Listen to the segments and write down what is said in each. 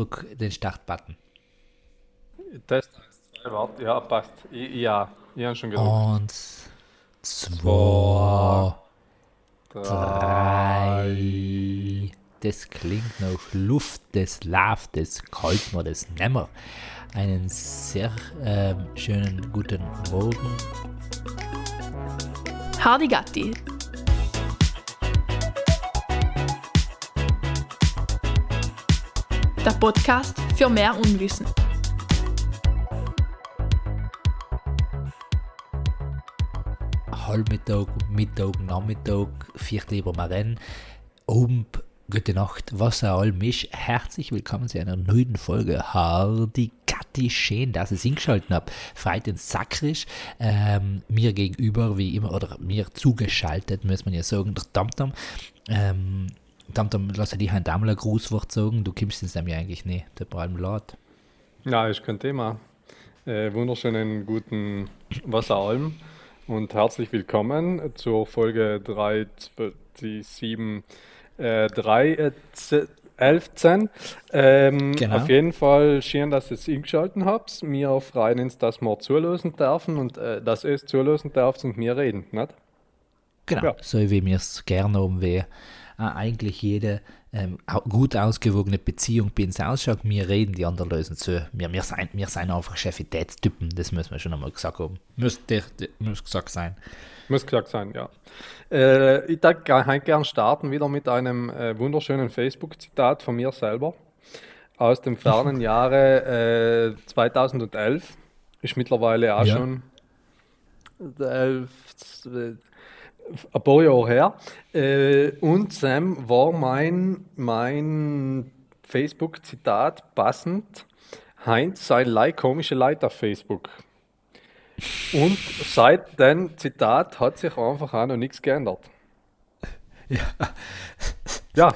drück den Startbutton. Test 1, 2, warte. Ja, passt. I, ja, ich habe schon gedrückt. Und zwei, drei. Das klingt nach Luft, das läuft, das kalt das nimmer. Einen sehr ähm, schönen guten Morgen. Hardy Gatti. Der Podcast für mehr Unwissen. Halbmittag, Mittag, Nachmittag, Viertel über Marin, oben, gute Nacht, was auch allem ist. Herzlich willkommen zu einer neuen Folge Hardy Gatti. Schön, dass ihr es eingeschaltet habt. Freit den Sakrisch. Ähm, mir gegenüber, wie immer, oder mir zugeschaltet, muss man ja sagen, der Tamtam. Ähm, Tamtam, lass dich ein Dammler Grußwort sagen. Du kommst ins nämlich eigentlich nicht, der Palm laut. Ja, ist kein Thema. Äh, wunderschönen guten Wasseralm und herzlich willkommen zur Folge 3, 7, äh, 3, äh, 11. Ähm, Genau. Auf jeden Fall schön, dass ihr es eingeschaltet habt. Wir freuen uns, dass wir zulösen dürfen und äh, dass ihr es zulösen dürft und wir reden, nicht? Genau, Ja. so wie wir es gerne wie äh, eigentlich jede ähm, gut ausgewogene Beziehung bei uns ausschaut. Wir reden, die anderen lösen zu. Wir, wir, sind, wir sind einfach Chefitätstypen, das müssen wir schon einmal gesagt haben. Müsste muss gesagt sein. Muss gesagt sein, ja. Äh, ich würde ge- gern starten wieder mit einem äh, wunderschönen Facebook-Zitat von mir selber aus dem fernen Jahre äh, 2011. Ist mittlerweile auch Ja. schon elf, äh, ein paar Jahre her. Äh, und Sam war mein, mein Facebook-Zitat passend. Heinz sei Lei komische Leute auf Facebook. Und seit dem Zitat hat sich einfach auch noch nichts geändert. Ja,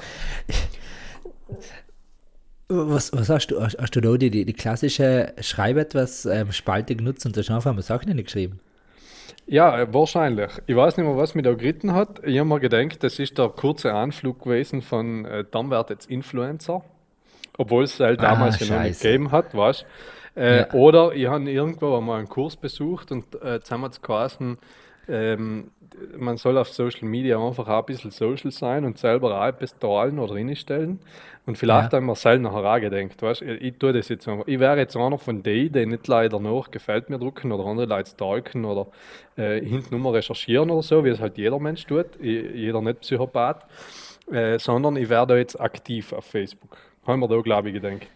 Was, was hast du? Hast, hast du da die, die, klassische Schreib etwas ähm, Spalte genutzt und da schon auf einmal Sachen hingeschrieben? Ja, wahrscheinlich. Ich weiß nicht mehr, was mich da geritten hat. Ich habe mir gedacht, das ist der kurze Anflug gewesen von äh, dann wird jetzt Influencer. Obwohl es halt Ah, damals ja noch nicht gegeben hat, weißt äh, Ja. Oder ich habe irgendwo einmal einen Kurs besucht und äh, jetzt haben wir es geheißen, ähm, man soll auf Social Media einfach auch ein bisschen social sein und selber auch etwas teilen oder reinstellen. Und vielleicht Ja. haben wir selber nachher auch gedacht, weißt, ich, ich tue das jetzt einfach. Ich wäre jetzt einer von denen, die nicht leider nach gefällt mir drucken oder andere Leute stalken oder äh, hinten mal recherchieren oder so, wie es halt jeder Mensch tut, jeder nicht Psychopath, äh, sondern ich werde jetzt aktiv auf Facebook. Haben wir da, glaube ich, gedacht.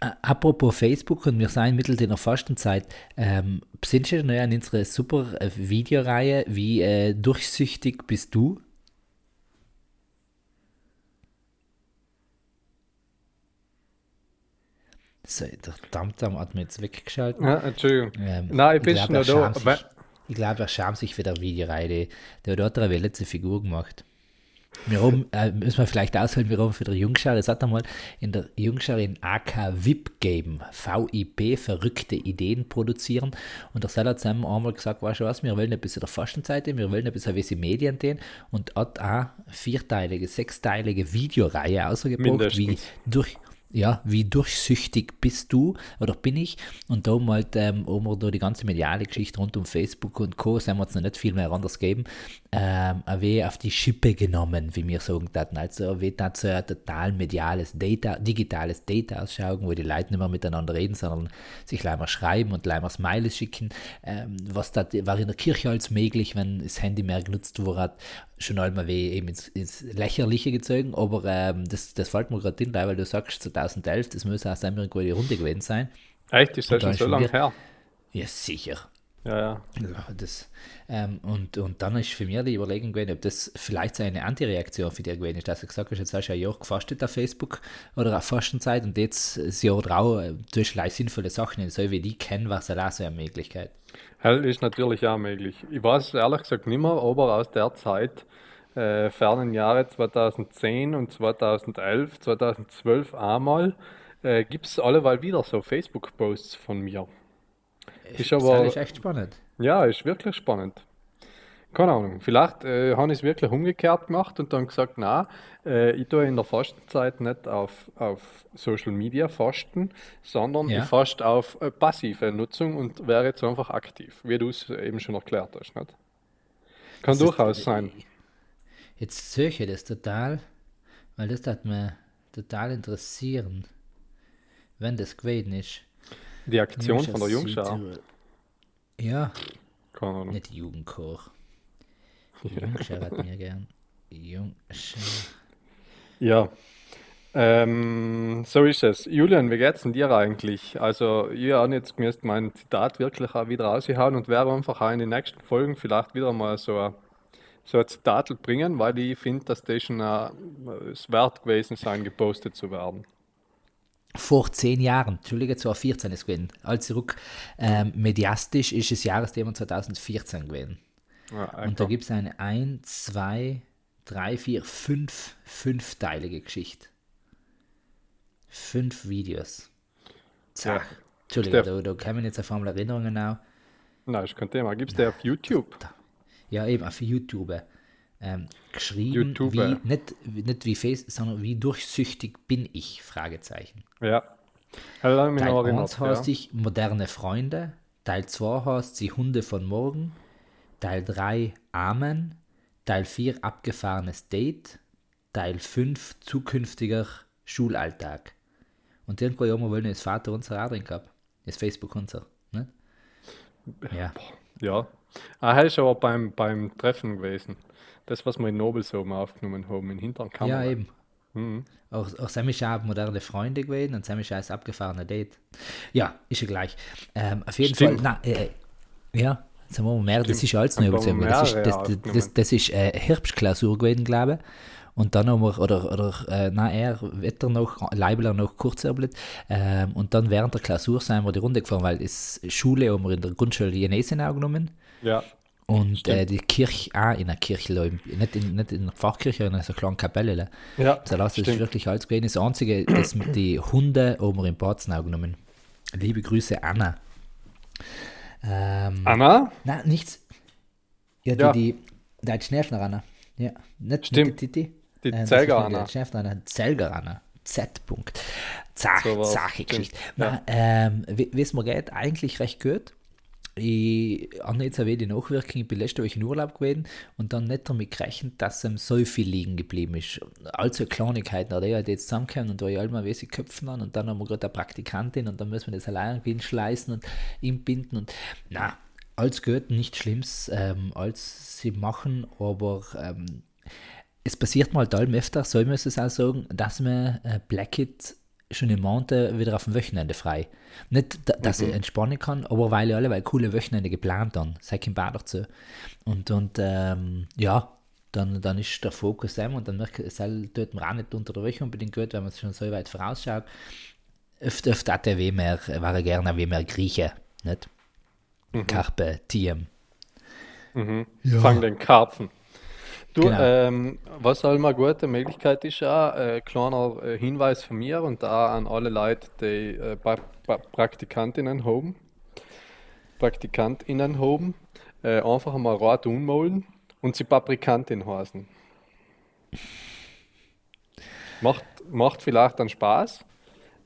Apropos Facebook und wir sind mittels in der Fastenzeit, ähm, sind schon an unsere super äh, Videoreihe, wie äh, durchsüchtig bist du? So, der Tamtam hat mir jetzt weggeschaltet. Ja, Entschuldigung. Ähm, Nein, ich bin glaub, schon da. sich- Ich glaube, er schämt sich für die Videoreihe. Der hat dort eine letzte Figur gemacht. Wir haben, äh, müssen wir vielleicht ausholen, wir haben für die Jungschau, es hat einmal in der Jungschau in AK VIP gegeben, VIP, verrückte Ideen produzieren. Und der Seller hat zusammen einmal gesagt, weißt du was, wir wollen ein bisschen der Fastenzeit, wir wollen ein bisschen wie sie Medien gehen und hat auch vierteilige, sechsteilige Videoreihe ausgebracht, wie durch, ja, wie durchsüchtig bist du oder bin ich? Und da haben, halt, ähm, haben wir da die ganze mediale Geschichte rund um Facebook und Co. sind wir jetzt noch nicht viel mehr anders geben, ähm, ein auf die Schippe genommen, wie wir sagen würden. Also wie das so ein total mediales Data, digitales Data ausschauen, wo die Leute nicht mehr miteinander reden, sondern sich leider schreiben und leider Smileys schicken. Ähm, was das war in der Kirche als möglich, wenn das Handy mehr genutzt wurde, schon einmal wie eben ins, ins Lächerliche gezogen, aber ähm, das, das fällt mir gerade hin, weil du sagst 2011, das muss auch irgendwo die Runde gewesen sein. Echt, ist das Da schon ist so lange her? Ja, sicher. Ja, ja. Ja, das, ähm, und, und dann ist für mich die Überlegung gewesen, ob das vielleicht so eine Antireaktion für dich gewesen ist, dass du gesagt hast, jetzt hast du ein Jahr gefastet auf Facebook oder auf Fastenzeit und jetzt das Jahr drauf äh, tust du sinnvolle Sachen, so wie die kennen, was auch so eine Möglichkeit. Hell ist natürlich auch möglich. Ich weiß ehrlich gesagt nicht mehr, aber aus der Zeit, äh, fernen Jahre 2010 und 2011, 2012 einmal, äh, gibt es alleweil wieder so Facebook-Posts von mir. Ist das aber, ist echt spannend. ja, ist wirklich spannend. Keine Ahnung. Vielleicht äh, habe ich es wirklich umgekehrt gemacht und dann gesagt, na, äh, ich tue in der Fastenzeit nicht auf, auf Social Media fasten, sondern Ja. ich faste auf äh, passive Nutzung und wäre jetzt einfach aktiv, wie du es eben schon erklärt hast. Nicht? Kann Das ist- durchaus sein. Jetzt sehe ich das total, weil das hat mir total interessieren, wenn das gewesen ist. Die Aktion von der Jungschar. Südtirol. Ja, Keine Ahnung. nicht Jugendchor. Jungschar hat mir gern. Jungschar. Ja. Ähm, so ist es. Julian, wie geht's denn dir eigentlich? Also, ich habe jetzt gemäß mein Zitat wirklich auch wieder rausgehauen und werde einfach auch in den nächsten Folgen vielleicht wieder mal so ein, so ein Zitat bringen, weil ich finde, dass das schon äh, es wert gewesen sein, gepostet zu werden. Vor zehn Jahren, Entschuldige, 2014 ist gewesen. Als zurück ähm, mediastisch ist das Jahresthema 2014 gewesen. Ja, Und da gibt es eine 1, 2, 3, 4, 5, fünfteilige Geschichte. Fünf Videos. Zack. Ja. Entschuldige, Steff. da, da kommen jetzt auf einmal Erinnerungen auch. Nein, ist kein Thema. Gibt es der auf YouTube? Ja, eben auf YouTube. Ähm, geschrieben, YouTube. wie, nicht, nicht wie Face, sondern wie durchsüchtig bin ich? Fragezeichen. Ja. Also, Teil noch 1 erinnert. heißt Ja. ich moderne Freunde, Teil 2 heißt sie Hunde von morgen, Teil 3 Amen, Teil 4 abgefahrenes Date, Teil 5 zukünftiger Schulalltag. Und irgendwo ja mal wollen das Vater unser auch drin gehabt. Das Facebook unser. Ne? Ja. Ja. Ah, er ist aber beim, beim Treffen gewesen. Das, was wir in Nobelsoben aufgenommen haben, in hinteren Kamera. Ja, eben. Auch, auch Sammy Schab moderne Freunde gewesen und Sammy ist abgefahrene Date. Ja, ist ja gleich. Ähm, auf jeden Stimmt. Fall, na, äh, ja, haben wir mehr, das ist alles wir überzogen. Das ist, das, das, das, aufgenommen. das ist äh, Herbstklausur gewesen, glaube ich. Und dann haben wir, oder, oder äh, nein, er, Wetter noch, Leibler noch Kurzärblet. Ähm, und dann während der Klausur sind wir die Runde gefahren, weil das Schule haben wir in der Grundschule Jenesien auch genommen. Ja. Und äh, die Kirche auch in der Kirche, nicht in, nicht in der Pfarrkirche, sondern in so einer kleinen Kapelle. Ja, Also das ist stimmt. wirklich alles gewesen. Das Einzige, das mit die Hunde haben wir in Borzenau genommen. Liebe Grüße, Anna. Ähm, Anna? Nein, nichts. Ja, die, Ja. die, die Schnäfner Anna. Ja, nicht, Stimmt. nicht die Titi. Die. Die Schnäfner Anna, Z. Anna. Z. Punkt. Zach, So war's, Sache stimmt. Geschichte. Ja. Ähm, wie wie es mir geht, eigentlich recht gut. Ich habe jetzt erwähnt, die Nachwirkung, ich bin letzte Woche in Urlaub gewesen und dann nicht damit gerechnet, dass ihm so viel liegen geblieben ist. Also Kleinigkeiten, oder halt jetzt zusammenkommen und da ich allmal weiße Köpfen an und dann haben wir gerade eine Praktikantin und dann müssen wir das allein schleißen und ihm binden und na, alles gut, nichts Schlimmes, ähm, alles sie machen, aber ähm, es passiert mal allem öfter, so muss ich es auch sagen, dass man äh, Blackit schon im Monat wieder auf dem Wochenende frei. Nicht, da, dass ich entspannen kann, aber weil ich alle weil coole Wochenende geplant haben, sei kein Bad dazu. Und, und ähm, ja, dann, dann ist der Fokus dem und dann merke ich, es tut mir auch nicht unter der Woche unbedingt gut, wenn man es schon so weit vorausschaut. Öfter, öfter hat er wie mehr, war er gerne wie mehr Grieche, nicht? Carpe Diem. Fang den Karpfen. Du, Genau. ähm, was immer eine gute Möglichkeit ist, auch, äh, kleiner äh, Hinweis von mir und da an alle Leute, die äh, pra pra Praktikantinnen haben, Praktikantinnen haben, äh, einfach mal Rot umholen und sie Paprikantin heißen. Macht, macht vielleicht dann Spaß,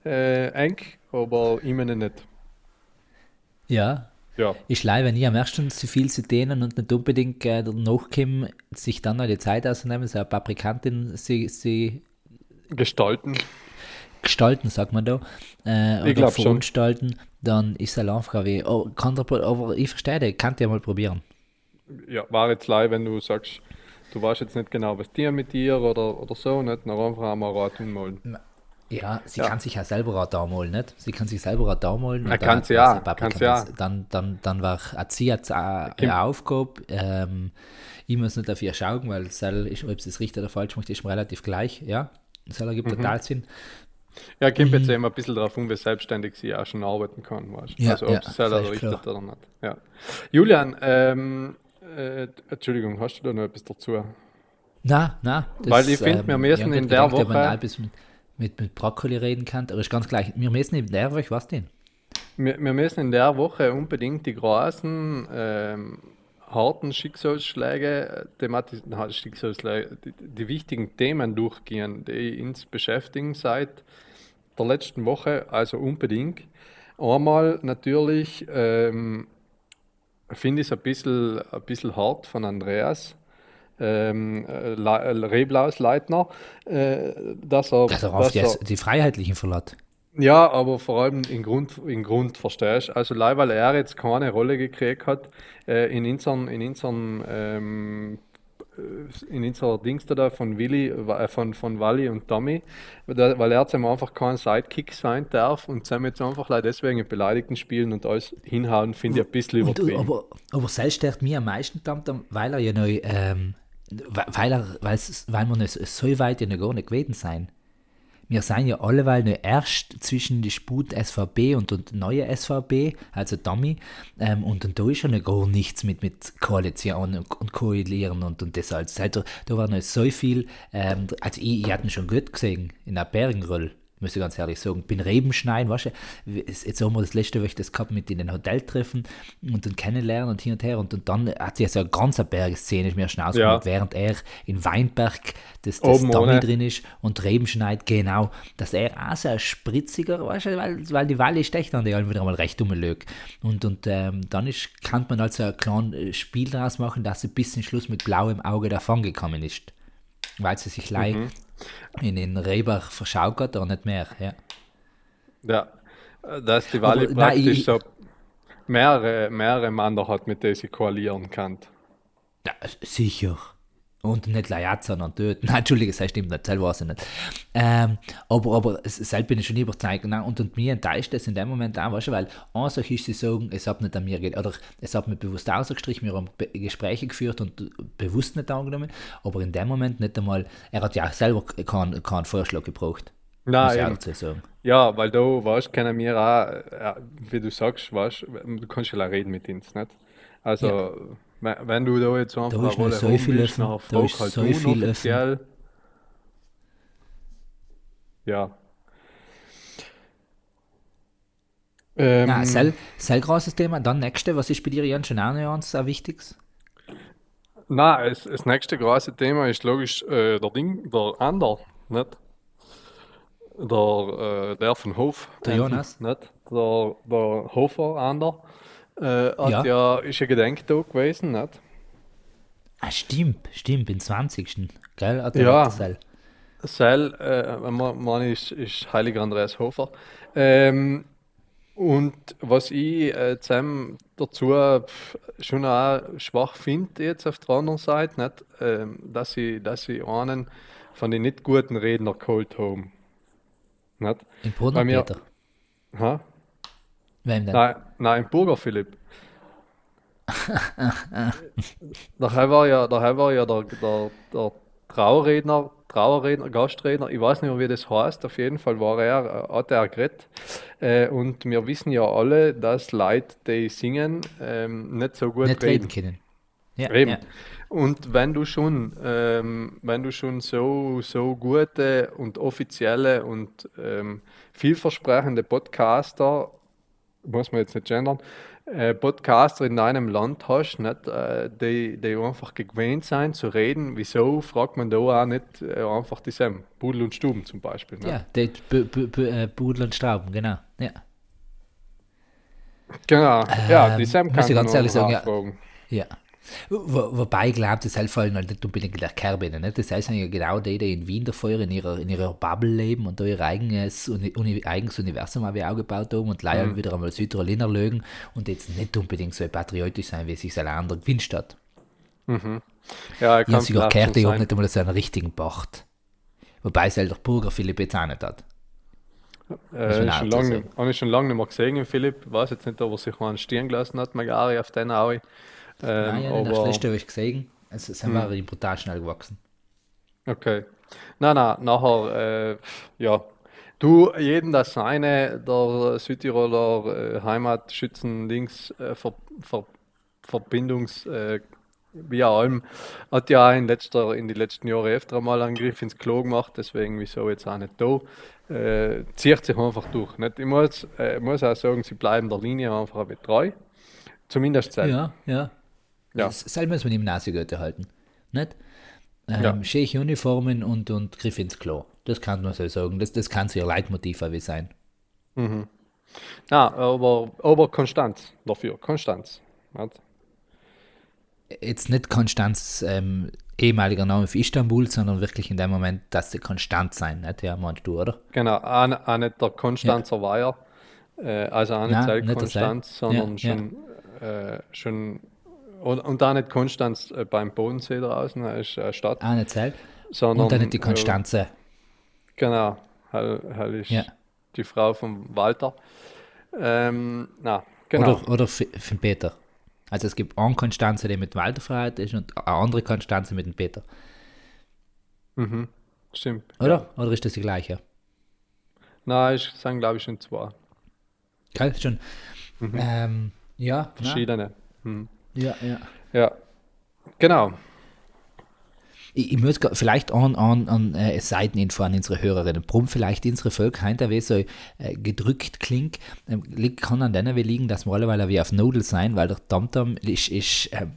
äh, eng, aber immer nicht. Ja, Ja, Ich leih, wenn ich am ersten zu viel zu denen und nicht unbedingt äh, nachkommen, sich dann noch die Zeit ausnehmen, so eine Paprikantin sie, sie gestalten. gestalten, sagt man da, äh, oder glaub schon. verunstalten, dann ist es einfach wie, oh, kann der, pro- aber ich verstehe das, kann ja mal probieren. Ja, war jetzt leid, wenn du sagst, du weißt jetzt nicht genau, was dir mit dir oder, oder so, nicht? Dann einfach einmal Rat umholen. Ja, sie Ja. kann sich ja selber auch da malen, nicht? Sie kann sich selber auch da malen. Ja, und kann dann sie ja, kann sie ja. Dann, dann, dann war sie jetzt eine, Aufgabe. Ähm, ich muss nicht dafür schauen, weil Sel ist, ob es richtig oder falsch macht, ist mir relativ gleich. Ja, Sel ergibt Mhm. total Sinn. Ja, kommt jetzt immer ein bisschen darauf um, wie selbstständig sie auch schon arbeiten kann, weißt? Ja, Also ob ja, sie selber das ist richtet klar. oder nicht. Ja. Julian, ähm, äh, Entschuldigung, hast du da noch etwas dazu? Na, na. Weil ich find, wir müssen in der Woche- mit, mit, Brokkoli reden kann, aber ist ganz gleich. Wir müssen in der Woche, was denn? Wir, wir müssen in der Woche unbedingt die großen ähm, harten Schicksalsschläge, thematis Schicksalsschläge die, die, wichtigen Themen durchgehen, die uns beschäftigen seit der letzten Woche, also unbedingt. Einmal natürlich ähm, finde ich es ein bisschen, ein bisschen hart von Andreas, ähm, äh, Reblaus Leitner, äh, dass er, dass er auf dass die, die Freiheitlichen verlässt. Ja, aber vor allem in Grund, in Grund verstehst Also, leider, weil er jetzt keine Rolle gekriegt hat äh, in unseren, in unseren ähm, äh, in unserer Dings da von Willi, äh, von, von Wally und Tommy, weil er jetzt einfach kein Sidekick sein darf und sie jetzt einfach leider deswegen in Beleidigten spielen und alles hinhauen, finde ich ein bisschen übertrieben. aber, aber selbst stört mir am meisten, weil er ja noch, ähm, weil er, weil, weil wir so weit ja noch gar nicht gewesen sein. Wir sind ja alleweil nur erst zwischen die Sput SVB und, und neue SVB, also Dummy, ähm, und, und da ist ja noch gar nichts mit, mit Koalition und, und Koalieren und, und das alles. Also, da war noch so viel, ähm, also ich, ich hatte ihn schon gut gesehen in der Bergenroll muss ich ganz ehrlich sagen. Bin Rebenschneiden, weißt du, jetzt haben wir das letzte Woche das gehabt mit in den Hoteltreffen und dann kennenlernen und hin und her und, und dann hat sich so eine ganze Bergszene mir schnell ja. während er in Weinberg das, das Dummy drin ist und Rebenschneid, genau, dass er auch so ein spritziger, weißt du, weil, weil die Walle stecht an die allen wieder einmal recht umlög. Und, und ähm, dann ist, kann man also ein kleines Spiel daraus machen, dass sie bis zum Schluss mit blauem Auge davon gekommen ist. Weil sie sich mhm. leicht in den Rebach verschaukert oder nicht mehr. Ja, ja dass die Walle Aber, praktisch nein, ich, so mehrere, mehrere Männer hat, mit denen sie koalieren kann. Ja, sicher und nicht Layat, sondern töten. Nein, Entschuldige, das stimmt nicht, das weiß ich nicht. Ähm, aber, aber selbst bin ich schon überzeugt. Nein, und, und mir enttäuscht das in dem Moment auch, weißt du, weil an sich ist sie sagen, es hat nicht an mir geht, oder es hat mir bewusst ausgestrichen, wir haben Gespräche geführt und bewusst nicht angenommen, aber in dem Moment nicht einmal, er hat ja auch selber keinen, keinen Vorschlag gebraucht. Nein, ja, weil du weißt, können wir auch, wie du sagst, weißt, du kannst ja auch reden mit uns, nicht? Also, ja wenn du da jetzt einfach da eine Rolle so viel bist, nachher frag halt so viel offiziell. Ja. Ähm, Nein, sehr, sehr großes Thema. Dann nächste, was ist bei dir, Jan, schon auch noch sehr wichtiges? Nein, das, das nächste große Thema ist logisch äh, der Ding, der Ander, nicht? Der, äh, der von Hof. Der Jonas? Nicht? Der, der Hofer Ander. Äh, hat ja. ja, ist ein Gedenktag gewesen, nicht? Ah, stimmt, stimmt, im 20. Gell? Hat ja. Seil. Seil, äh, man ist, ist Heiliger Andreas Hofer. Ähm, und was ich äh, zusammen dazu schon auch schwach finde, jetzt auf der anderen Seite, nicht, äh, dass, ich, dass ich einen von den nicht guten Redner geholt habe. Nicht? In Bruder Peter. Ha? Wem denn? Nein, nein Burger Philipp. daher war ja, daher war ja der, der, der Trauerredner, Trauerredner, Gastredner, ich weiß nicht mehr, wie das heißt, auf jeden Fall war er, äh, hat er geredet. Äh, und wir wissen ja alle, dass Leute, die singen, ähm, nicht so gut nicht reden. können. Ja, Eben. Ja. Und wenn du schon, ähm, wenn du schon so, so gute und offizielle und ähm, vielversprechende Podcaster muss man jetzt nicht gendern, äh, Podcaster in einem Land hast, nicht, äh, die, die einfach gewöhnt sind zu reden, wieso fragt man da auch nicht äh, einfach dieselben, Pudel und Stuben zum Beispiel. Nicht? Ja, die B B B äh, Pudel und Strauben, genau. Ja. Genau, ja, dieselben ähm, kann man ganz ehrlich sagen, ja. ja. Wo, wobei ich glaube, das halt halt nicht unbedingt der Kerbe. Ne? Das heißt ja genau die, die in Wien davor in ihrer, in ihrer Bubble leben und da ihr eigenes, Uni, eigenes Universum auch aufgebaut haben und leider mhm. wieder einmal Südtiroliner lögen und jetzt nicht unbedingt so patriotisch sein, wie es sich ein anderer gewünscht hat. Mhm. Ja, ich kann sogar gehört, ich habe nicht einmal so einen richtigen Bacht. Wobei es halt der Burger Philipp jetzt auch nicht hat. Äh, schon lang, habe ich schon lange nicht mehr gesehen, Philipp. Ich weiß jetzt nicht, ob er sich mal einen Stirn gelassen hat, Magari auf den Aue. Ähm, Nein, aber, das letzte habe ich gesehen. Es, es hm. waren brutal schnell gewachsen. Okay. Nein, nein, nachher, äh, ja. Du, jeden das seine, der Südtiroler äh, Heimatschützen-Dings, äh, Ver, Ver, Verbindungs, äh, wie auch allem, hat ja in, letzter, in die letzten Jahren öfter mal einen Griff ins Klo gemacht, deswegen wieso jetzt auch nicht da. Äh, zieht sich einfach durch. Nicht? Ich muss, äh, muss auch sagen, sie bleiben der Linie einfach treu. Zumindest selbst. Ja, ja. Ja. Das selber muss man im Nasegürtel halten. Nicht? Ähm, Ja. Schöne Uniformen und, und Griff ins Klo. Das kann man so sagen. Das, das kann so ihr Leitmotiv sein. Ja, aber, aber Konstanz dafür, Konstanz. Nicht? Jetzt nicht Konstanz, ähm, ehemaliger Name für Istanbul, sondern wirklich in dem Moment, dass sie konstant sein. Nicht? Ja, meinst du, oder? Genau, auch, nicht- der Konstanzer Weiher, äh, also auch nicht Nein, Konstanz, sondern Ja, schon, Äh, schon und, und auch nicht Konstanz äh, beim Bodensee draußen, das ist eine Stadt, Auch nicht Zell. sondern Und dann nicht die äh, Konstanze. genau, hell, hell ist Ja. die Frau von Walter. Ähm, na, genau. Oder, oder den Peter. Also es gibt eine Konstanze, die mit Walter verheiratet ist und eine andere Konstanze mit dem Peter. Stimmt. Oder? Oder ist das die gleiche? Nein, es sind glaube ich schon zwei Gell? Schon. Ähm, ja. verschiedene. Ja, ja. Ja, genau. Ich, ich muss vielleicht an, an, an äh, Seiteninfo an unsere Hörerinnen. Warum vielleicht unsere Völker heute wie so äh, gedrückt klingt, ähm, kann an denen liegen, dass wir alle wie auf Nudel sein, weil der Tamtam ist, ist ähm,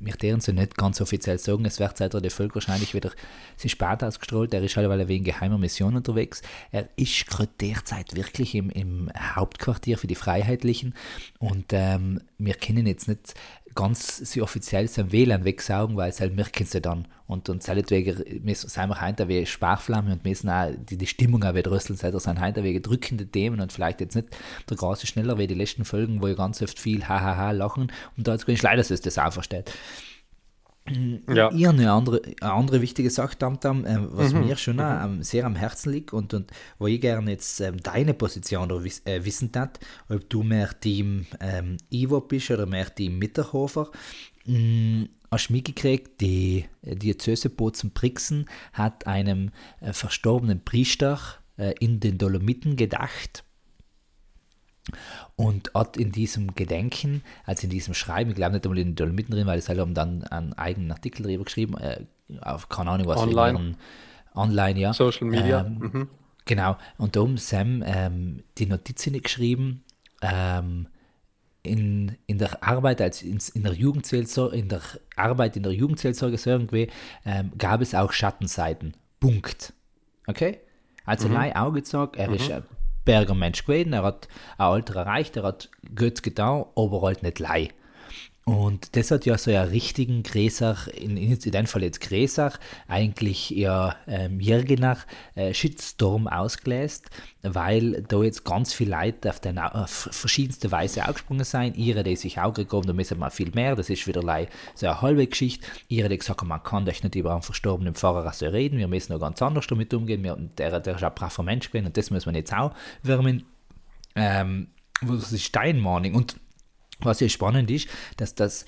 wir deren so nicht ganz offiziell sagen, es wird seit der Völker wahrscheinlich wieder sie spät ausgestrahlt, er ist alle wegen geheimer Mission unterwegs. Er ist gerade derzeit wirklich im, im Hauptquartier für die Freiheitlichen und ähm, wir können jetzt nicht ganz so offiziell sein WLAN wegsaugen, weil es halt merken sie dann. Und, und seinetwegen müssen sind wir heute wie Sparflamme und müssen auch die, die Stimmung auch wieder rüsteln. Seit das sind heute wegen drückende Themen und vielleicht jetzt nicht der Grase schneller wie die letzten Folgen, wo ihr ganz oft viel hahaha lachen und da ist leider ist das auch versteht. Ja. Ihr eine andere, eine andere wichtige Sache, Tamtam, ähm, was mir schon auch, ähm, sehr am Herzen liegt und, und wo ich gerne jetzt ähm, deine Position da wiss, äh, wissen tat, ob du mehr Team ähm, Ivo bist oder mehr Team Mitterhofer. Mm, hast du mitgekriegt, die äh, Diözese Bozen-Brixen hat einem äh, verstorbenen Priester äh, in den Dolomiten gedacht und hat in diesem Gedenken, also in diesem Schreiben, ich glaube nicht einmal in den Dolomiten drin, weil halt haben dann einen eigenen Artikel darüber geschrieben, äh, auf keine Ahnung was, in Online. ihren- online, ja. Social Media. Ähm, mhm. Genau, und da haben Sam ähm, die Notizen geschrieben, ähm, in, in der Arbeit als in, in der Jugendseelsorge, in der Arbeit in der Jugendseelsorge so irgendwie, ähm, gab es auch Schattenseiten. Punkt. Okay? Also mhm. Auge gesagt, er ist ein Berger Mensch gewesen, er hat ein Alter erreicht, er hat gut getan, aber halt nicht lei. Und das hat ja so einen richtigen Gräsach, in, in dem Fall jetzt Gräsach, eigentlich ja ähm, Jirgenach äh, Shitstorm ausgelöst, weil da jetzt ganz viele Leute auf, den, auf verschiedenste Weise angesprungen sind. Ihre, die sich auch gekommen, da müssen wir viel mehr, das ist wieder so eine halbe Geschichte. Ihre, die gesagt man kann doch nicht über einen verstorbenen Pfarrer so reden, wir müssen noch ganz anders damit umgehen, wir, der, der ist ein braver Mensch gewesen und das muss man jetzt auch wärmen. Ähm, was ist deine Meinung? Und was ja spannend ist, dass das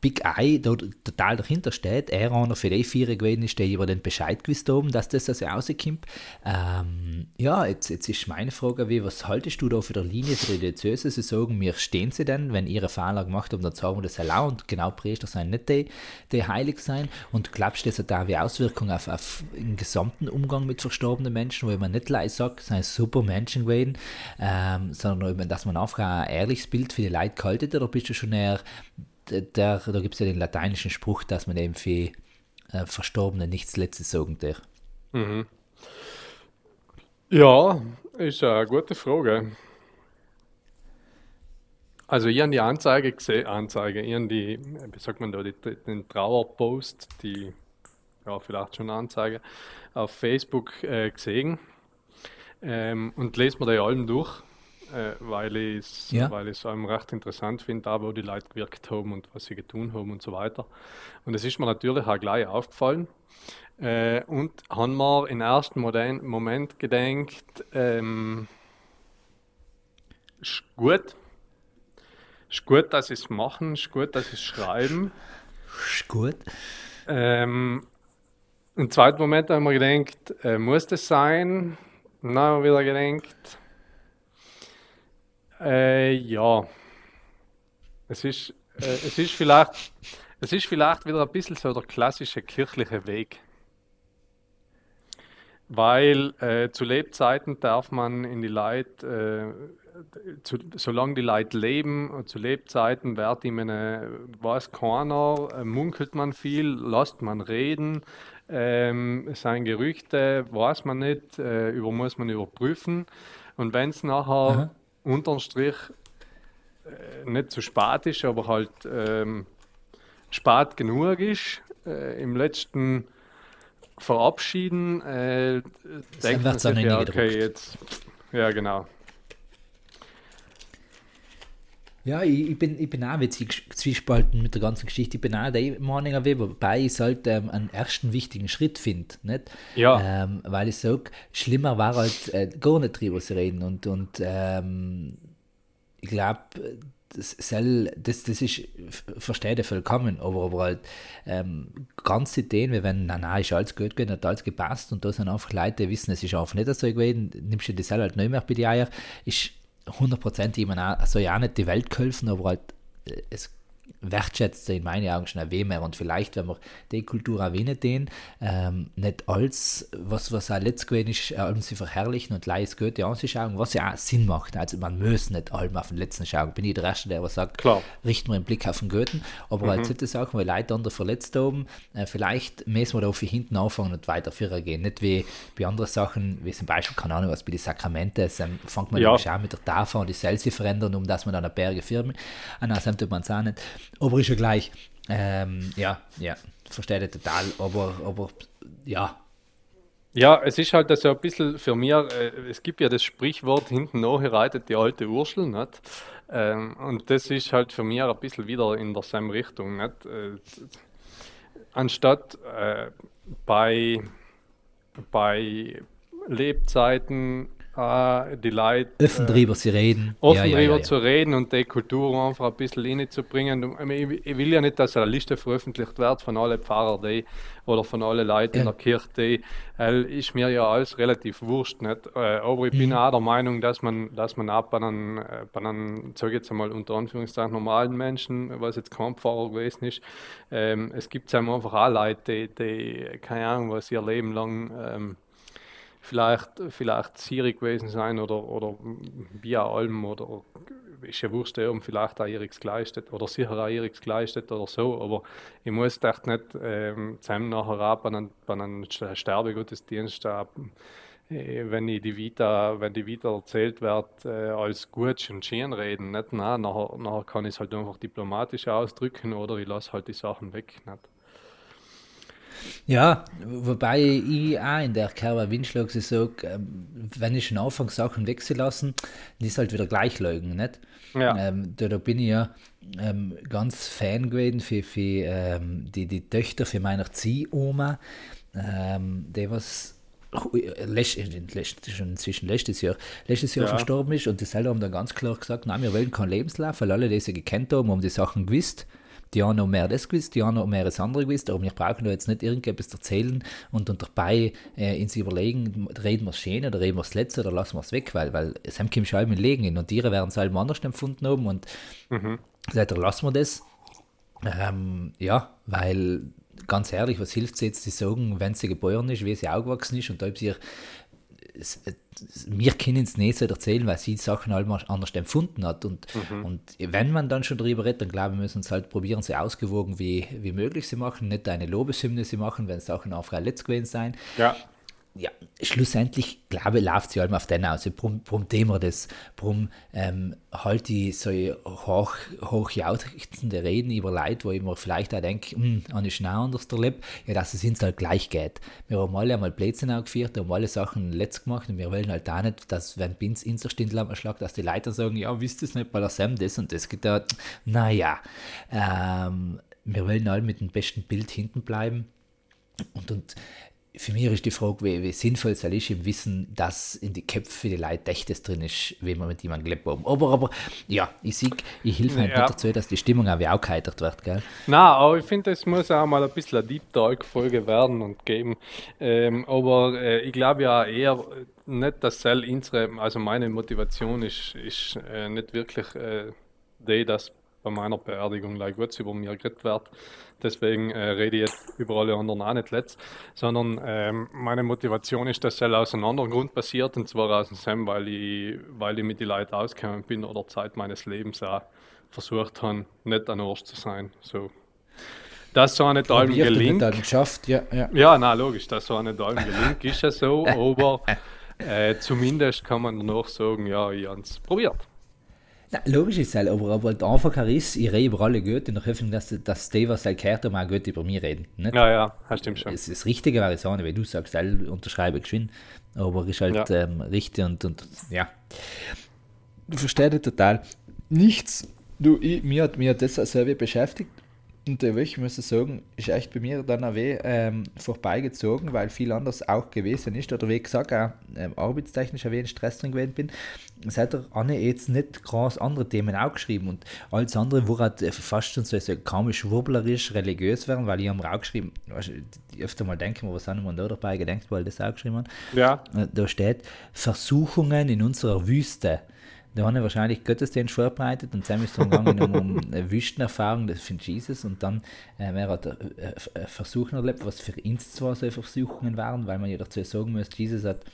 Big Eye da total dahinter steht. Er einer für die vier gewesen ist, der über den Bescheid gewusst haben, dass das also rauskommt. Ähm, ja, jetzt, jetzt ist meine Frage, wie, was haltest du da für die Linie für die Diözese? Sie sagen, mir stehen sie denn, wenn ihre Fehler gemacht haben, dann sagen wir das allein und genau Priester sein nicht die, die heilig sein. Und glaubst du, das hat auch wie Auswirkungen auf, auf den gesamten Umgang mit verstorbenen Menschen, wo man nicht gleich sagt, sind super Menschen gewesen, ähm, sondern dass man einfach ein ehrliches Bild für die Leute gehalten hat, oder bist du schon eher der, da gibt es ja den lateinischen Spruch, dass man eben für äh, Verstorbene nichts Letztes sagen darf. Ja, ist eine gute Frage. Also ich habe die Anzeige gesehen, Anzeige, ich habe die, wie sagt man da, die, den Trauerpost, die, ja vielleicht schon Anzeige, auf Facebook äh, gesehen ähm, und lese mir die allem durch, äh, weil ich es Ja. weil ich's allem recht interessant finde, da wo die Leute gewirkt haben und was sie getan haben und so weiter. Und es ist mir natürlich auch gleich aufgefallen, äh, und haben wir im ersten Moden- Moment gedenkt, ähm, ist gut, ist gut, dass sie es machen, ist gut, dass sie es schreiben. Ist gut. Ähm, Im zweiten Moment haben wir gedacht, äh, muss das sein? Dann haben wir wieder gedacht, äh, ja, es ist, äh, es, ist vielleicht, es ist vielleicht wieder ein bisschen so der klassische kirchliche Weg. Weil äh, zu Lebzeiten darf man in die Leute zu, solange die Leute leben, zu Lebzeiten, wird ihm eine, weiß keiner, äh, munkelt man viel, lasst man reden, ähm, es sind Gerüchte, weiß man nicht, äh, über muss man überprüfen. Und wenn es nachher. Unterm Strich äh, nicht zu spät ist, aber halt ähm, spät genug ist, äh, im letzten Verabschieden, äh, denkt man sich, ja, okay, jetzt, ja genau. Ja, ich, ich, bin, ich bin auch zwiespalten mit der ganzen Geschichte. Ich bin auch der Meinung, wobei ich sollte ähm, einen ersten wichtigen Schritt finde. Nicht? Ja. Ähm, weil ich sage, schlimmer war halt äh, gar nicht drüber zu reden. Und, und ähm, ich glaube, das, das, das ist, verstehe ich vollkommen, aber, aber halt ähm, ganze Ideen, wie wenn, na, na, ist alles gut gewesen, hat alles gepasst und da sind einfach Leute, die wissen, es ist einfach nicht so gewesen, nimmst du das halt nicht mehr bei die Eier, ist hundertprozentig immer auch, also ja nicht die Welt geholfen, aber halt äh, es wertschätzt in meinen Augen schon ein mehr und vielleicht, wenn wir die Kultur erwähnen, den, ähm, nicht alles, was, was auch letztes gewesen ist, allem sie verherrlichen und leis Goethe anzuschauen, was ja auch Sinn macht. Also man muss nicht allem auf den letzten schauen. Bin ich der Erste, der was sagt, Klar. richten wir den Blick auf den Goethe, aber mhm. halt solche Sachen, weil Leute andere verletzt haben, äh, vielleicht müssen wir da für hinten anfangen und weiter führen gehen. Nicht wie bei anderen Sachen, wie zum Beispiel, keine Ahnung, was bei den Sakramenten, ähm, fängt man ja. an mit der Tafel und die Celsius verändern, um dass man dann eine Berge firmen. Und dann tut man es auch nicht. Aber ist ja gleich. Ähm, ja, ja, verstehe ich total, aber, aber ja. Ja, es ist halt so ein bisschen für mich, äh, es gibt ja das Sprichwort, hinten nachher reitet die alte Urschel, nicht? Ähm, und das ist halt für mich ein bisschen wieder in derselben Richtung, nicht? Äh, anstatt äh, bei, bei Lebzeiten äh, die Leute. Offen äh, drüber zu reden. Offen ja, ja, drüber ja, zu reden und die Kultur einfach ein bisschen reinzubringen. Ich, ich will ja nicht, dass eine Liste veröffentlicht wird von allen Pfarrern die, oder von allen Leuten in der Kirche. Die, ist mir ja alles relativ wurscht. Nicht? Äh, aber ich mhm. bin auch der Meinung, dass man, dass man auch bei einem, bei einem sage jetzt einmal unter Anführungszeichen, normalen Menschen, was jetzt kein Pfarrer gewesen ist, ähm, es gibt einfach auch Leute, die, die, keine Ahnung, was ihr Leben lang. Ähm, vielleicht, vielleicht Siri gewesen sein oder, oder via Alm oder ist ja wurscht, haben vielleicht auch ihres geleistet oder sicher auch ihres geleistet oder so, aber ich muss echt nicht ähm, zusammen nachher ab an einem, an einem Sterbegottesdienst äh, wenn ich die Vita, wenn die Vita erzählt wird, äh, als gut und schön reden, nicht? Nein, nachher, nachher kann ich es halt einfach diplomatisch ausdrücken oder ich lasse halt die Sachen weg. Nicht? Ja, wobei ich auch in der Kerber Windschlag sage, ähm, wenn ich schon anfange, Sachen wegzulassen, dann ist halt wieder gleich Leugen, nicht? Ja. Ähm, da, da, bin ich ja ähm, ganz Fan gewesen für, für ähm, die, die Töchter für meine Ziehoma, ähm, die was schon inzwischen letztes Jahr, letztes Jahr ja. verstorben ist und die selber haben dann ganz klar gesagt, nein, wir wollen keinen Lebenslauf, weil alle, die sie gekannt haben, haben die Sachen gewusst die haben noch mehr das gewusst, die haben noch mehr das andere gewusst, aber wir brauchen da jetzt nicht irgendetwas erzählen und, und dabei äh, ins Überlegen, reden wir es schön oder reden wir es letzte oder lassen wir es weg, weil, weil es haben schon mit Legen und ihre werden es halt anders empfunden haben und mhm. sagt lassen wir das. Ähm, ja, weil ganz ehrlich, was hilft es jetzt, die sagen, wenn sie geboren ist, wie sie aufgewachsen ist und ob sie wir können es nicht so erzählen, weil sie die Sachen halt anders empfunden hat. Und, mhm. und wenn man dann schon darüber redet, dann glaube ich, müssen sie halt probieren, sie ausgewogen wie, wie möglich zu machen, nicht eine Lobeshymne zu machen, wenn Sachen auch letzt gewesen sein. Ja ja, schlussendlich, glaube ich, läuft sie halt auf den aus. Warum, warum tun das? Warum ähm, halt die so hoch, hochjauchzende Reden über Leute, wo ich mir vielleicht auch denke, hm, eine Schnau anders erlebt, ja, dass es uns halt gleich geht. Wir haben alle einmal Plätze aufgeführt, haben alle Sachen letzt gemacht und wir wollen halt auch nicht, dass, wenn Bins Inserstindel am Schlag, dass die Leute sagen, ja, wisst ihr es nicht, bei der Sam das und das geht da. Naja, ähm, wir wollen alle mit dem besten Bild hinten bleiben. Und, und für mich ist die Frage, wie, wie sinnvoll es ist im Wissen, dass in die Köpfe die Leute echtes drin ist, wenn man mit jemandem gelebt haben. Aber, aber ja, ich sehe, ich helfe halt ja. dazu, dass die Stimmung auch wie auch geheitert wird. Gell? Na, aber ich finde, es muss auch mal ein bisschen eine Deep Talk-Folge werden und geben. Ähm, aber äh, ich glaube ja eher nicht, dass unsere, also meine Motivation ist, ist äh, nicht wirklich äh, die, dass bei meiner Beerdigung like gut über mir geredet wird. Deswegen äh, rede ich jetzt über alle anderen auch nicht letzt, sondern ähm, meine Motivation ist, dass es aus einem anderen Grund passiert, und zwar aus dem Sam, weil ich, weil ich mit den Leuten ausgekommen bin oder Zeit meines Lebens auch versucht habe, nicht ein Arsch zu sein. So. Das so nicht allem gelingt. Nicht geschafft, ja, ja. ja, na logisch, das so nicht allem gelingt, ist ja so, aber äh, zumindest kann man danach sagen, ja, ich habe es probiert. Na, logisch ist es, aber, aber der Anfang ist, ich rede über alle Goethe in der Hoffnung, dass, dass die, was er gehört haben, auch Goethe über mich reden. Nicht? Ja, ja, das stimmt schon. Das, das Richtige es nicht, weil du sagst, ich unterschreibe geschwind, aber ist halt ja. ähm, richtig und, und ja. Du verstehst total. Nichts, du, ich, mir, hat, mir hat das selber beschäftigt und der Weg, muss ich sagen, ist echt bei mir dann auch ähm, vorbeigezogen, weil viel anders auch gewesen ist. Oder wie gesagt, auch ähm, arbeitstechnisch ein wenig Stress drin gewesen bin. Es hat der Anne jetzt nicht groß andere Themen auch geschrieben. Und alles andere, wo halt fast schon so, so komisch wurblerisch religiös werden, weil ich habe auch geschrieben, weißt, ich öfter mal denken, was haben wir da dabei gedacht, weil das auch geschrieben hat. Ja. Äh, da steht Versuchungen in unserer Wüste. Da haben wahrscheinlich Gottesdienst vorbereitet und dann ist es gegangen um, um eine Wüstenerfahrung das von Jesus. Und dann äh, er hat äh, äh, Versuchen erlebt, was für ihn zwar so Versuchungen waren, weil man ja dazu sagen muss, Jesus hat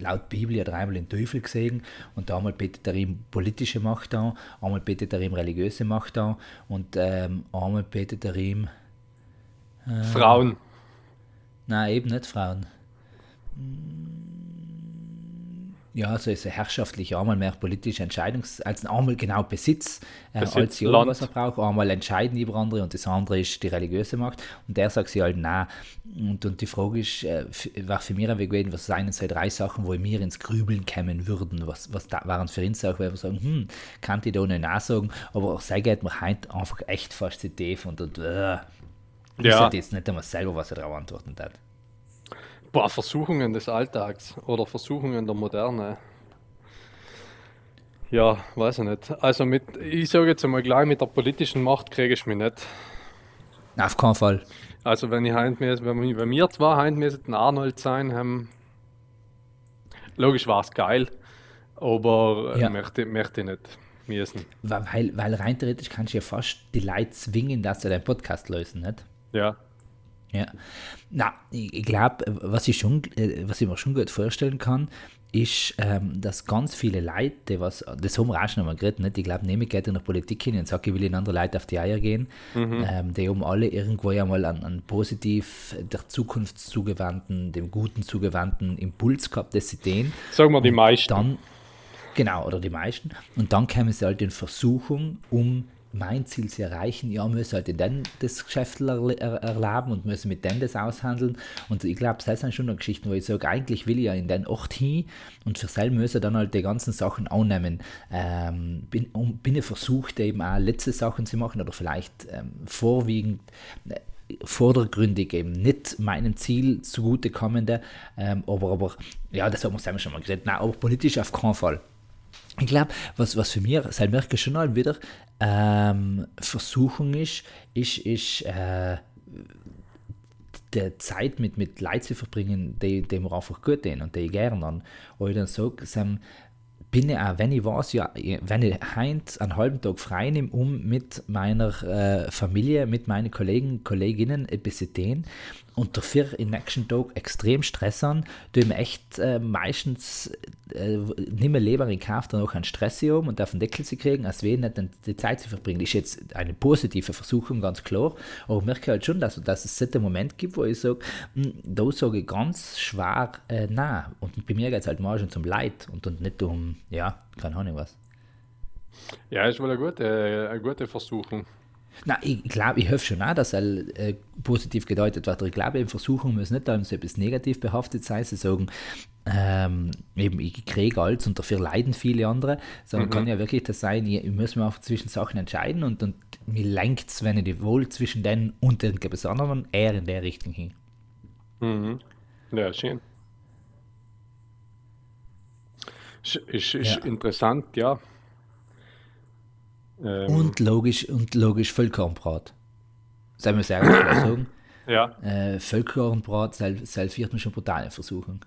laut Bibel ja dreimal den Teufel gesehen und einmal betet er ihm politische Macht an, einmal betet er ihm religiöse Macht an und ähm, einmal betet er ihm äh, Frauen. Nein, eben nicht Frauen ja, so ist er herrschaftlich, einmal mehr politische Entscheidungs-, als einmal genau Besitz, äh, Besitz als ja, was er braucht, einmal entscheiden über andere und das andere ist die religiöse Macht und der sagt sie halt nein. Und, und die Frage ist, äh, war für mich ein Weg gewesen, was seien so drei Sachen, wo wir ins Grübeln kommen würden, was, was da waren für uns auch, weil wir sagen, hm, kann ich da nicht nachsagen, aber auch sei geht mir heute einfach echt fasziniert und, und äh, ich ja. jetzt nicht einmal selber, was er darauf antworten hat. Boah, Versuchungen des Alltags oder Versuchungen der Moderne. Ja, weiß ich nicht. Also mit, ich sage jetzt einmal gleich, mit der politischen Macht kriege ich mich nicht. Auf keinen Fall. Also wenn ich heint wenn wir, mir zwar heint den Arnold sein, haben, logisch war es geil, aber ja. möchte, möchte ich nicht müssen. Weil, weil rein theoretisch kannst du ja fast die Leute zwingen, dass sie deinen Podcast lösen, nicht? Ja. Ja, na, ich glaube, was ich schon, äh, was ich mir schon gut vorstellen kann, ist, ähm, dass ganz viele Leute, was, das haben wir auch schon einmal geredet, nicht? ich glaube, nehme ich in der Politik hin und sage, ich will in andere Leute auf die Eier gehen, mhm. ähm, die haben alle irgendwo ja mal einen, einen positiv der Zukunft zugewandten, dem Guten zugewandten Impuls gehabt, das sie den. Sagen wir die meisten. Dann, genau, oder die meisten. Und dann kämen sie halt in Versuchung, um mein Ziel zu erreichen, ja, müssen halt dann das Geschäft er, er, erleben und müssen mit dem das aushandeln. Und ich glaube, das sind schon Geschichten, wo ich sage, eigentlich will ich ja in den Ort hin und für selber müssen dann halt die ganzen Sachen annehmen. Ähm, bin, um, bin ich versucht, eben auch letzte Sachen zu machen oder vielleicht ähm, vorwiegend äh, vordergründig eben nicht meinem Ziel zugutekommende, ähm, aber, aber ja, das haben wir schon mal geredet, nein, aber politisch auf keinen Fall. Ich glaube, was, was für mich, seit schon mal wieder, ähm, Versuchung ist, ist, ist äh, der Zeit mit, mit Leuten zu verbringen, die, die mir einfach gut tun und die ich gerne an. Und dann sage, bin ich auch, wenn ich weiß, ja, wenn ich heint einen halben Tag frei nehme, um mit meiner äh, Familie, mit meinen Kollegen, Kolleginnen ein bisschen den und dafür im nächsten Tag extrem Stress an, du ihm echt äh, meistens äh, nicht mehr lieber in Kauf, dann auch einen Stress um und auf den Deckel zu kriegen, als wenn nicht die Zeit zu verbringen. Das ist jetzt eine positive Versuchung, ganz klar, aber ich merke halt schon, dass, dass es einen Moment gibt, wo ich sage, hm, da sage ich ganz schwer äh, nein. Und bei mir geht es halt schon zum Leid und, und nicht um, ja, keine Ahnung was. Ja, ist wohl eine gute, eine gute Versuchung. Na, ich glaube, ich hoffe schon auch, dass er äh, positiv gedeutet wird. Ich glaube, in Versuchungen muss nicht so etwas negativ behaftet sein. Sie sagen, ähm, eben, ich kriege alles und dafür leiden viele andere, sondern mhm. kann ja wirklich das sein, ich, ich muss mir auch zwischen Sachen entscheiden und, und mir lenkt es, wenn ich wohl zwischen denen und den anderen eher in der Richtung hin. Mhm. Ja, schön. Ist, ist, ist ja. interessant, ja. Ähm, und logisch und logisch Vollkornbrat. Sollen wir sagen, sagen? Ja. Äh, Vollkornbrat, selbst wird man schon brutale Versuchung.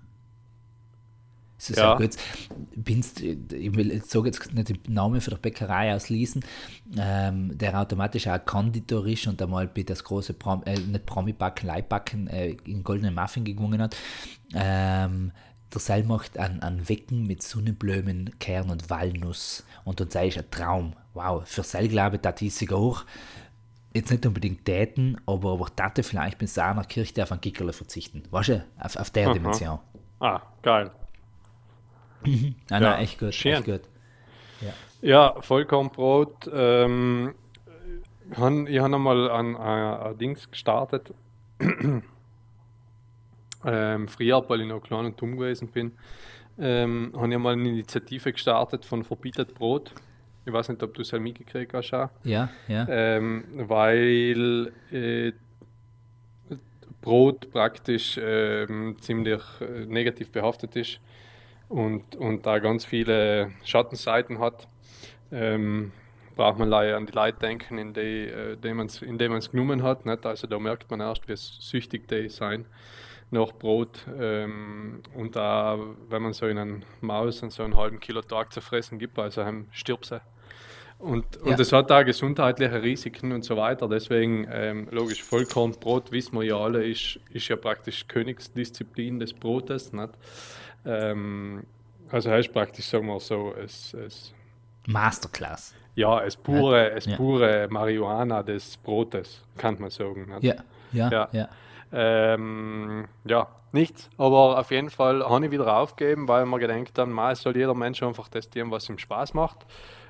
Es ist Ja. gut. Binst, ich will jetzt sage jetzt nicht den Namen für die Bäckerei auslesen, ähm, der automatisch auch Konditor ist und einmal bei das große Prom, äh, nicht Promi-Backen, Leibbacken äh, in goldenen Muffin gewonnen hat. Ähm, der Seil macht an, an Wecken mit Sonnenblumen, Kern und Walnuss. Und dann sei ich ein Traum. Wow, für Seil glaube ich, dass ich sogar jetzt nicht unbedingt täten, aber, aber täte vielleicht mit seiner Kirche auf ein Gickerle verzichten. Weißt du, auf, auf der Dimension. Ah, geil. Nein, Ja, nein, echt gut, schön. echt gut. Ja, Vollkornbrot. Ähm, ich habe hab einmal an ein, ein Dings gestartet. ähm, früher, weil ich noch klein und dumm gewesen bin, ähm, habe ich mal eine Initiative gestartet von Verbietet Brot. Ich weiß nicht, ob du es halt mitgekriegt hast. Auch. Ja, ja. Ähm, weil äh, Brot praktisch ähm, ziemlich äh, negativ behaftet ist und, und da ganz viele Schattenseiten hat, ähm, braucht man leider an die Leute denken, in die, die man's, in die man es genommen hat. Nicht? Also da merkt man erst, wie süchtig die sein nach Brot. Ähm, und da, wenn man so in einen Maus und so einen halben Kilo Tag zu fressen gibt, also einem stirbt sie. Und, und Ja. das hat da gesundheitliche Risiken und so weiter. Deswegen, ähm, logisch, Vollkornbrot, wissen wir ja alle, ist, ist ja praktisch Königsdisziplin des Brotes. Nicht? Ähm, also heißt praktisch, sagen wir so, es, es, Masterclass. ja, es pure, es Ja. pure Marihuana des Brotes, kann man sagen. Nicht? Ja, ja, Ja. ja. Ähm, ja, nichts. Aber auf jeden Fall habe ich wieder aufgegeben, weil wir gedacht haben, ma, es soll jeder Mensch einfach das tun, was ihm Spaß macht.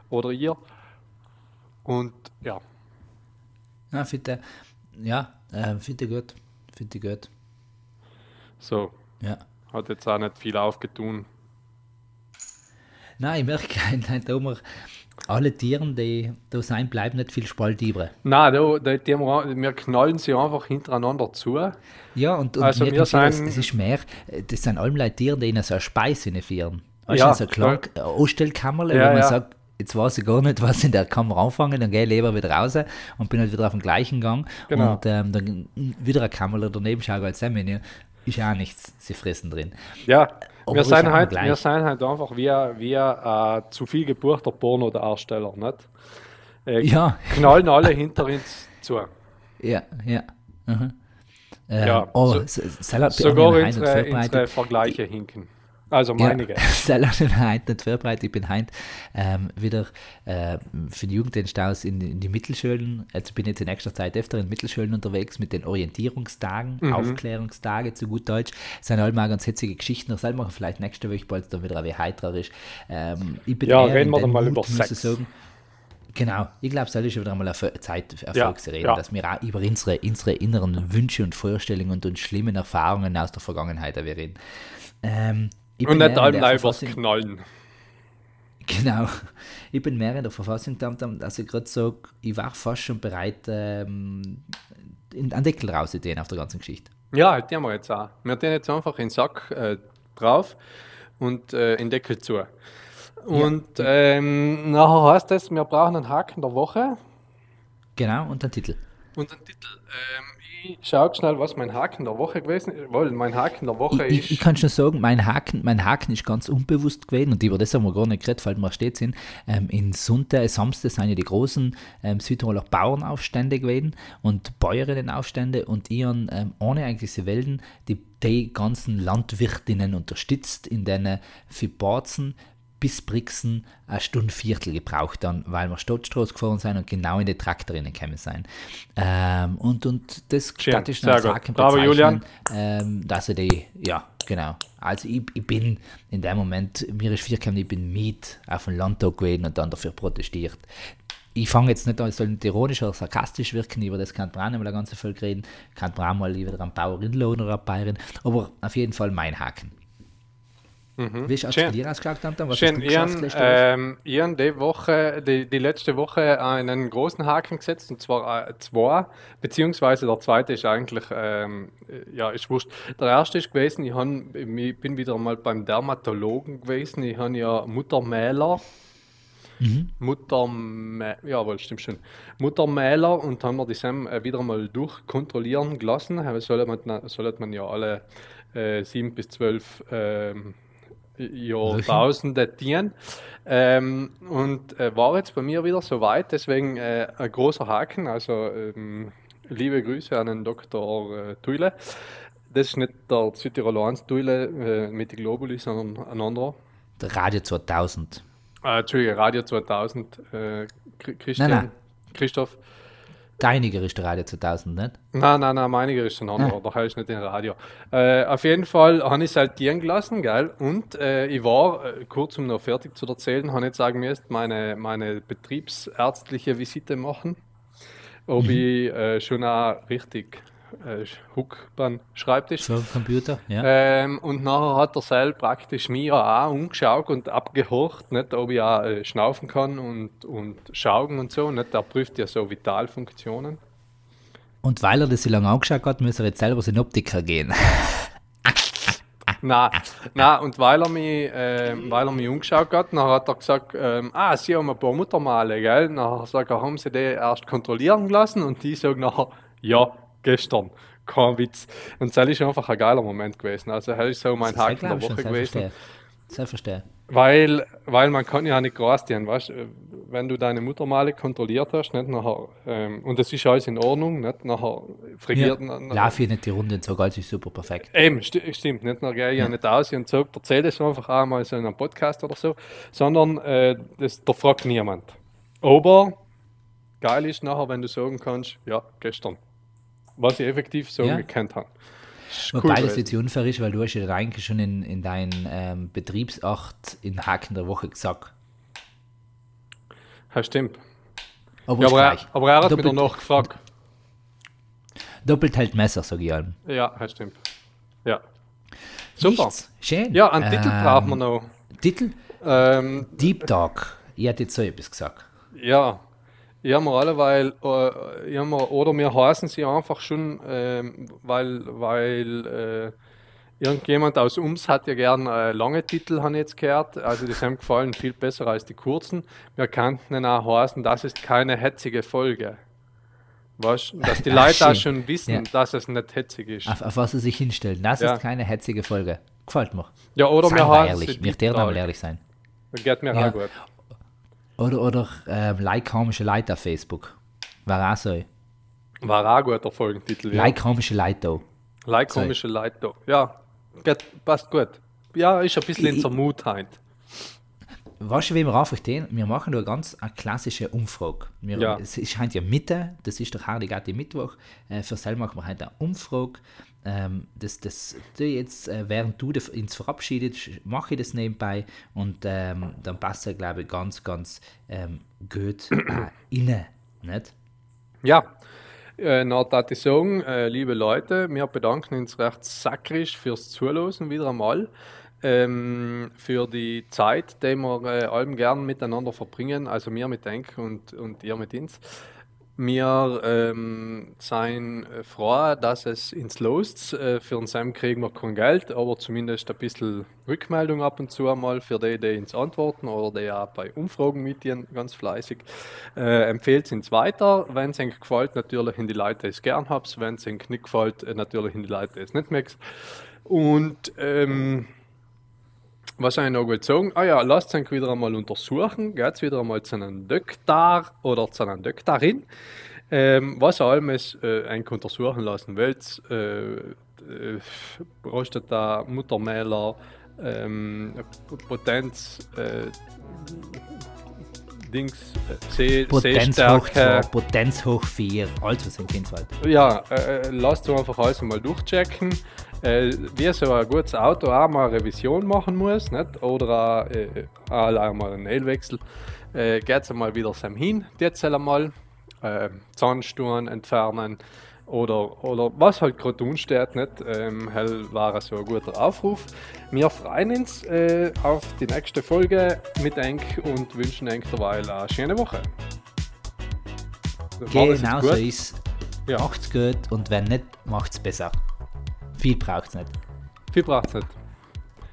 Oder ihr. Und ja, Ja, finde, ja, äh, finde gut. Finde gut. so. Ja. Hat jetzt auch nicht viel aufgetun. Nein, ich merke, da wir alle Tiere, die da sein, bleiben nicht viel Spalt übrig. Nein, da, da, die, wir, wir knallen sie einfach hintereinander zu. Ja, und, und Also wir sind- es ist mehr, das sind Leute Tiere, die ihnen so eine Speise reinführen. Weißt Ja, so eine kleine äh, Ausstellkammer, Ja, wo man ja. sagt, jetzt weiß ich gar nicht, was in der Kammer anfangen, dann gehe ich lieber wieder raus und bin halt wieder auf dem gleichen Gang. Genau. Und ähm, dann wieder eine Kammer daneben schaue als Menü. Ist auch nichts, sie fressen drin. Ja, wir sind, halt, wir sind halt einfach wie, wie äh, zu viel gebuchter Pornodarsteller. Nicht? Äh, Ja. Knallen alle hinter uns zu. Ja, ja. Mhm. Ähm, Ja, oh, so- Salat Sogar und unsere, unsere Vergleiche hinken. Also Ja, meinige. Salat und Heint nicht vorbereitet. Ich bin heint ähm, wieder äh, für Jugenddienst aus in, in die Mittelschulen. Also bin jetzt in nächster Zeit öfter in Mittelschulen unterwegs mit den Orientierungstagen, Mhm. Aufklärungstage zu gut Deutsch. Das sind alle mal ganz hitzige Geschichten. Das machen vielleicht nächste Woche bald dann wieder ein heiterer ist. Ähm, ich bin Ja, reden wir dann mal Mut, über Sex. Genau, ich glaube, es ist schon wieder einmal eine Zeit Ja, Erfolgsreden, ja. dass wir auch über unsere, unsere inneren Wünsche und Vorstellungen und, und schlimmen Erfahrungen aus der Vergangenheit reden. Ähm, ich Und nicht allem Leibers Verfassung- knallen. Genau. Ich bin mehr in der Verfassung, dass ich gerade sage, ich war fast schon bereit, ähm, in- einen Deckel rauszugehen auf der ganzen Geschichte. Ja, halt den wir jetzt auch. Wir tun jetzt einfach in den Sack äh, drauf und äh, in den Deckel zu. Und ähm, nachher heißt es, wir brauchen einen Haken der Woche Genau, und den Titel. und einen Titel. Ähm, ich schau schnell, was mein Haken der Woche gewesen ist. Weil mein Haken der Woche Ich, ist. ich, ich kann schon sagen, mein Haken, mein Haken ist ganz unbewusst gewesen und über das haben wir gar nicht geredet, weil wir steht sind. Ähm, in Sunte, Samstag sind ja die großen ähm, Südtiroler Bauernaufstände gewesen und Bäuerinnenaufstände und ihren ähm, ohne eigentlich sie Welten die, die ganzen Landwirtinnen unterstützt, in denen für Barzen bis Brixen eine Stunde Viertel gebraucht haben, weil wir Stadtstraße gefahren sind und genau in die Traktorinnen gekommen sind. Ähm, und, und das Schön, ist gut. Haken Bravo, Julian. ähm, dass er die, ja, genau. Also ich, ich bin in dem Moment, mir ist viergekommen, ich bin mit auf dem Landtag gewesen und dann dafür protestiert. Ich fange jetzt nicht an, es soll nicht ironisch oder sarkastisch wirken, über das kann man auch nicht mal ganz viel reden, kann man auch mal wieder einen Bauerinnenlohn oder eine Bäuerin, aber auf jeden Fall mein Haken. Wie ist es bei dir ausgeschaut, Anton? Was Schön, hast du ich geschafft habe letzte Woche? ähm, ich hab die Woche, die, die letzte Woche einen großen Haken gesetzt, und zwar äh, zwei, beziehungsweise der zweite ist eigentlich, ähm, äh, ja, ist wurscht. Der erste ist gewesen, ich, hab, ich bin wieder mal beim Dermatologen gewesen, ich habe ja Muttermäler. Muttermä jawohl, stimmt schon. Muttermäler und haben wir die Sam äh, wieder mal durchkontrollieren gelassen. Äh, Soll man, sollte man ja alle äh, sieben bis zwölf ähm, Jahrtausende dienen. Ähm, und äh, war jetzt bei mir wieder soweit, deswegen äh, ein großer Haken. Also ähm, liebe Grüße an den Dr. Äh, Tuile. Das ist nicht der Südtiroler 1 Tuile äh, mit die Globuli, sondern ein anderer. Der Radio 2000. Äh, Entschuldige, Radio 2000. Äh, Christian, Nein, nein. Christoph. Deiniger ist der Radio 2000, nicht? Nein, nein, nein, meiniger ist ein anderer, da heißt nicht in Radio. Äh, auf jeden Fall habe ich es halt dienen gelassen, gell? Und äh, ich war, äh, kurz um noch fertig zu erzählen, habe ich sagen müssen, meine, meine betriebsärztliche Visite machen. Ob ich äh, schon auch richtig äh, Huck beim Schreibtisch. So Computer, ja. Ähm, und nachher hat er selbst praktisch mir auch umgeschaut und abgehorcht, nicht, ob ich auch äh, schnaufen kann und, und schaugen und so. Nicht? Er prüft ja so Vitalfunktionen. Und weil er das so lange angeschaut hat, muss er jetzt selber in Optiker gehen. Nein, nein, und weil er mich, äh, weil er mich umgeschaut hat, dann hat er gesagt, ähm, ah, Sie haben ein paar Muttermale, gell? Dann sagt er, haben Sie die erst kontrollieren lassen? Und die sagen nachher, ja, gestern. Kein Witz. Und das ist einfach ein geiler Moment gewesen. Also, das ist so mein Das Haken der ich schon, Woche sehr gewesen. Sehr verstehe. Weil, weil man kann ja nicht groß dienen, weißt wenn du deine Muttermale kontrolliert hast, nicht nachher, ähm, und das ist alles in Ordnung, nicht nachher Ja, frigiert, na- lauf hier nicht die Runde und sag, alles ist super perfekt. Eben, sti stimmt. Nicht nur gehe ich ja nicht aus und sage, erzähl das einfach auch mal so in einem Podcast oder so, sondern äh, das, da fragt niemand. Aber geil ist nachher, wenn du sagen kannst, ja, gestern. Was ich effektiv so Ja. gekannt habe. Ist Wobei das jetzt unfair ist, weil du hast ja eigentlich schon in, in deinen ähm, Betriebsacht in Haken der Woche gesagt. Ja, stimmt. Aber, Ja, aber, er, aber er hat mich Doppelt- danach gefragt. Doppelt hält Messer, sag ich allem. Ja, ja, stimmt. Ja. Super. Nichts. Schön. Ja, einen Titel Ähm, brauchen wir noch. Titel? Ähm, Deep Talk. Ich hätte jetzt so etwas gesagt. Ja, ja, wir alle, weil, äh, ja, wir, oder wir heißen sie einfach schon, ähm, weil, weil äh, irgendjemand aus uns hat ja gern äh, lange Titel, habe ich jetzt gehört. Also die sind gefallen viel besser als die kurzen. Wir könnten ihn auch heißen, das ist keine hetzige Folge. Weißt, dass die Ach, Leute auch schön. schon wissen, Ja. dass es nicht hetzig ist. Auf, auf was sie sich hinstellen. Das Ja. ist keine hetzige Folge. Gefällt mir. Ja, oder Seien wir heißen ehrlich. Wir Talk. ehrlich sein. Geht mir Ja. auch gut. Oder, oder ähm, like komische Leute auf Facebook. War auch so. War auch ein guter Folgentitel. Ja. Like komische Leute da. Like komische Leute da. Ja, geht, passt gut. Ja, ist ein bisschen in Ich- der Mut heute. Weißt du, wie wir einfach den? Wir machen da eine ganz eine klassische Umfrage. Wir, Ja. Es ist heute ja Mitte, das ist der Hardigate Mittwoch. Äh, für selber machen wir heute eine Umfrage. Ähm, das, das, jetzt, äh, während du ins verabschiedet, mache ich das nebenbei und ähm, dann passt er, glaube ich, ganz, ganz ähm, gut äh, inne. Nicht? Ja, äh, na, da ich sagen, äh, liebe Leute, wir bedanken uns recht sakrisch fürs Zuhören wieder einmal. Ähm, für die Zeit, die wir äh, allem gern miteinander verbringen, also wir mit Denk und, und ihr mit uns. Wir ähm, äh, froh, dass es ins Los äh, Für uns Sam kriegen wir kein Geld, aber zumindest ein bisschen Rückmeldung ab und zu einmal für die, die uns antworten oder die auch bei Umfragen mitgehen, ganz fleißig. Äh, empfehlt es weiter. Wenn es euch gefällt, natürlich in die Leute, die es gern habt. Wenn es euch nicht gefällt, äh, natürlich in die Leute, die es nicht mögt. Und ähm, was soll ich noch gut sagen? Ah ja, lasst euch wieder einmal untersuchen. Geht wieder einmal zu einem Doktor oder zu einer Doktorin. Ähm, was ihr alles äh, eigentlich untersuchen lassen wollt. Äh, äh, Prostata, Muttermäler, ähm, Potenz, äh, Dings, äh, Potenz hoch Sehstärke. 2, Potenz hoch 4, alles was im Kindswald. Ja, äh, äh, lasst uns einfach alles mal durchchecken. Äh, wie so ein gutes Auto auch mal eine Revision machen muss, nicht? oder auch, äh, auch mal einen Ölwechsel, äh, geht es mal wieder sem hin, jetzt einmal äh, Zahnstuhen entfernen oder, oder was halt gerade tun steht, nicht? Ähm, hell war so ein guter Aufruf. Wir freuen uns äh, auf die nächste Folge mit Enk und wünschen Enk derweil eine schöne Woche. Genau so ist Ja. Macht's gut und wenn nicht, macht's besser. Viel braucht's nicht. Viel braucht nicht.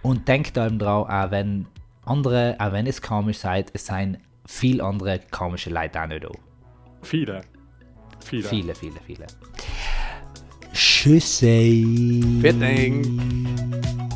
Und denkt allem drauf, auch wenn andere, auch wenn es komisch seid, es seien viel andere komische Leute auch nicht da. Viele. Viele. Viele, viele, viele. Tschüssi. Vielen.